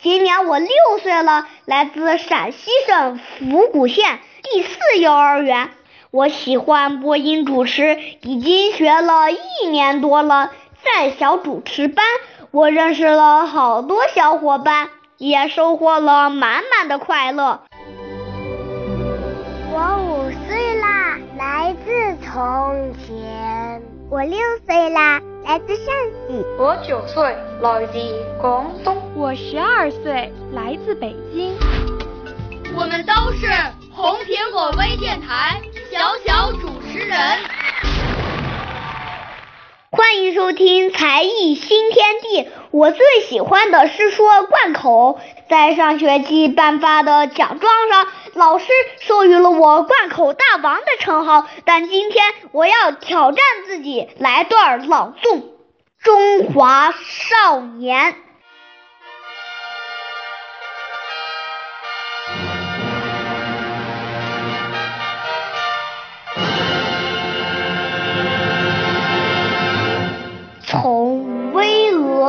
今年我六岁了，来自陕西省府谷县第四幼儿园。我喜欢播音主持，已经学了一年多了。在小主持班，我认识了好多小伙伴，也收获了满满的快乐。我五岁啦，来自从前。我六岁啦，来自上海。我九岁，来自广东。我十二岁，来自北京。我们都是红苹果微电台小小主持人。欢迎收听才艺新天地。我最喜欢的是说贯口，在上学期颁发的奖状上，老师授予了我贯口大王的称号。但今天我要挑战自己，来段朗诵《中华少年》。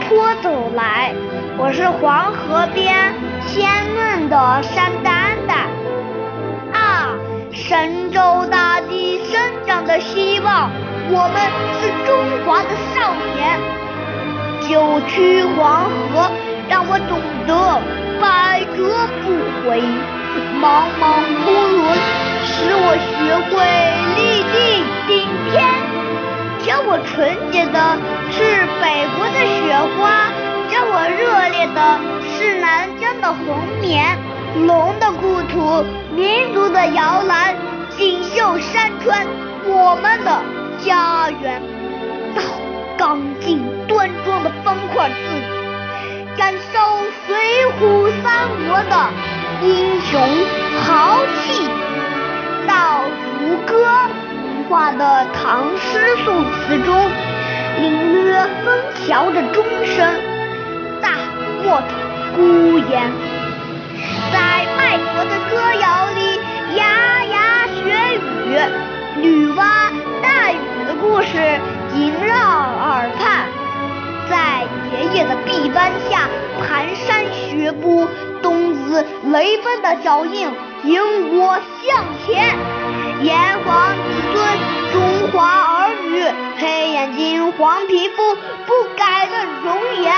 坡走来，我是黄河边鲜嫩的山丹丹。啊，神州大地生长的希望，我们是中华的少年。九曲黄河让我懂得百折不回，茫茫昆仑使我学的是南疆的红棉。龙的故土，民族的摇篮，锦绣山川，我们的家园。到刚劲端庄的方块字，感受水浒三国的英雄豪气。到如歌。画的唐诗宋词中，领略枫桥的钟声，漠孤烟，在卖国的歌谣里牙牙学语，女娲带雨的故事萦绕耳畔，在爷爷的臂弯下蹒跚学步，冬子雷锋的脚印引我向前。炎黄子孙，中华儿女，黑眼睛，黄皮肤，不改的容颜。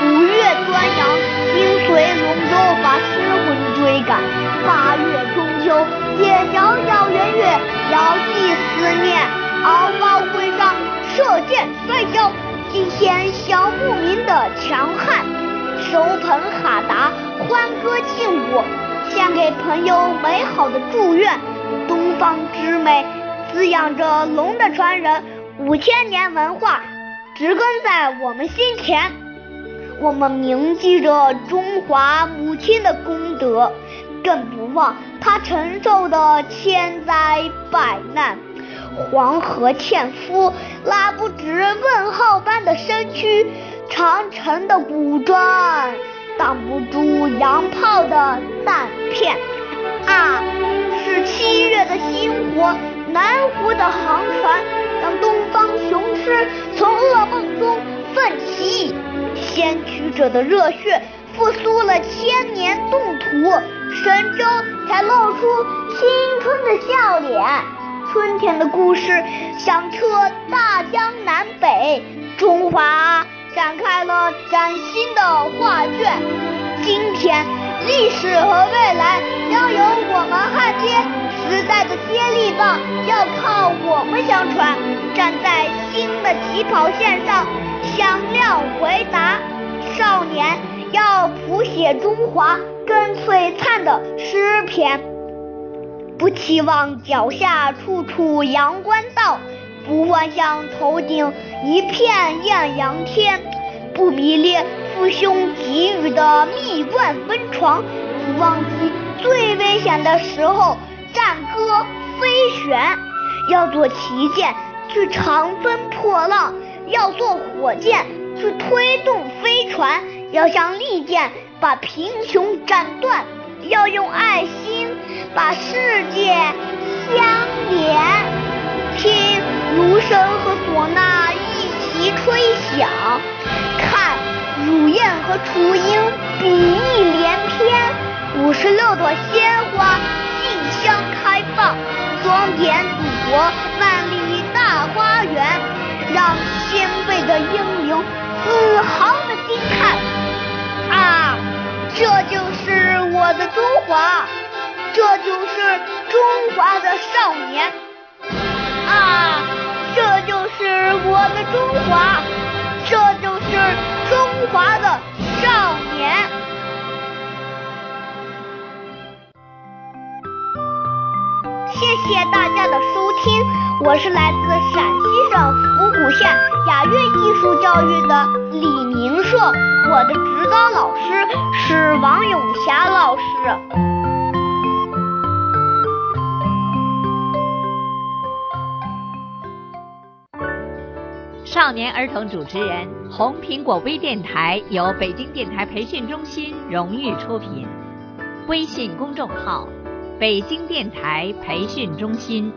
五月端阳，心随龙舟把诗魂追赶；八月中秋，借小小圆月，遥寄思念。敖包会上，射箭摔跤，惊现小牧民的强悍。手捧哈达，欢歌庆舞，献给朋友美好的祝愿。东方之美，滋养着龙的传人，五千年文化植根在我们心田。我们铭记着中华母亲的功德，更不忘她承受的千灾百难。黄河纤夫拉不直问号般的身躯，长城的古砖挡不住洋炮的弹片。啊，是七月的星火，南湖的航船，让东方雄狮从噩梦中奋起。先驱者的热血复苏了千年冻土，神州才露出青春的笑脸。春天的故事响彻大江南北，中华展开了崭新的画卷。今天，历史和未来将由我们焊接，时代的接力棒要靠我们相传。站在新的起跑线上，响亮回答。少年要谱写中华更璀璨的诗篇。不期望脚下处处阳关道，不幻想头顶一片艳阳天，不迷恋父兄给予的蜜罐温床，不忘记最危险的时候战歌飞旋。要做旗舰去长风破浪，要做火箭去推动飞船，要像利剑把贫穷斩断。要用爱心把世界相连，听芦笙和唢呐一齐吹响，看乳燕和雏鹰比翼连翩，五十六朵鲜花竞相开放，装点祖国万里大花园，让先辈的英灵自豪的惊叹啊！这就是我的中华，这就是中华的少年啊！这就是我的中华，这就是中华的谢大家的收听，我是来自陕西省府谷县雅乐艺术教育的李明硕，我的指导老师是王永霞老师。少年儿童主持人，红苹果微电台由北京电台培训中心荣誉出品，微信公众号。北京电台培训中心。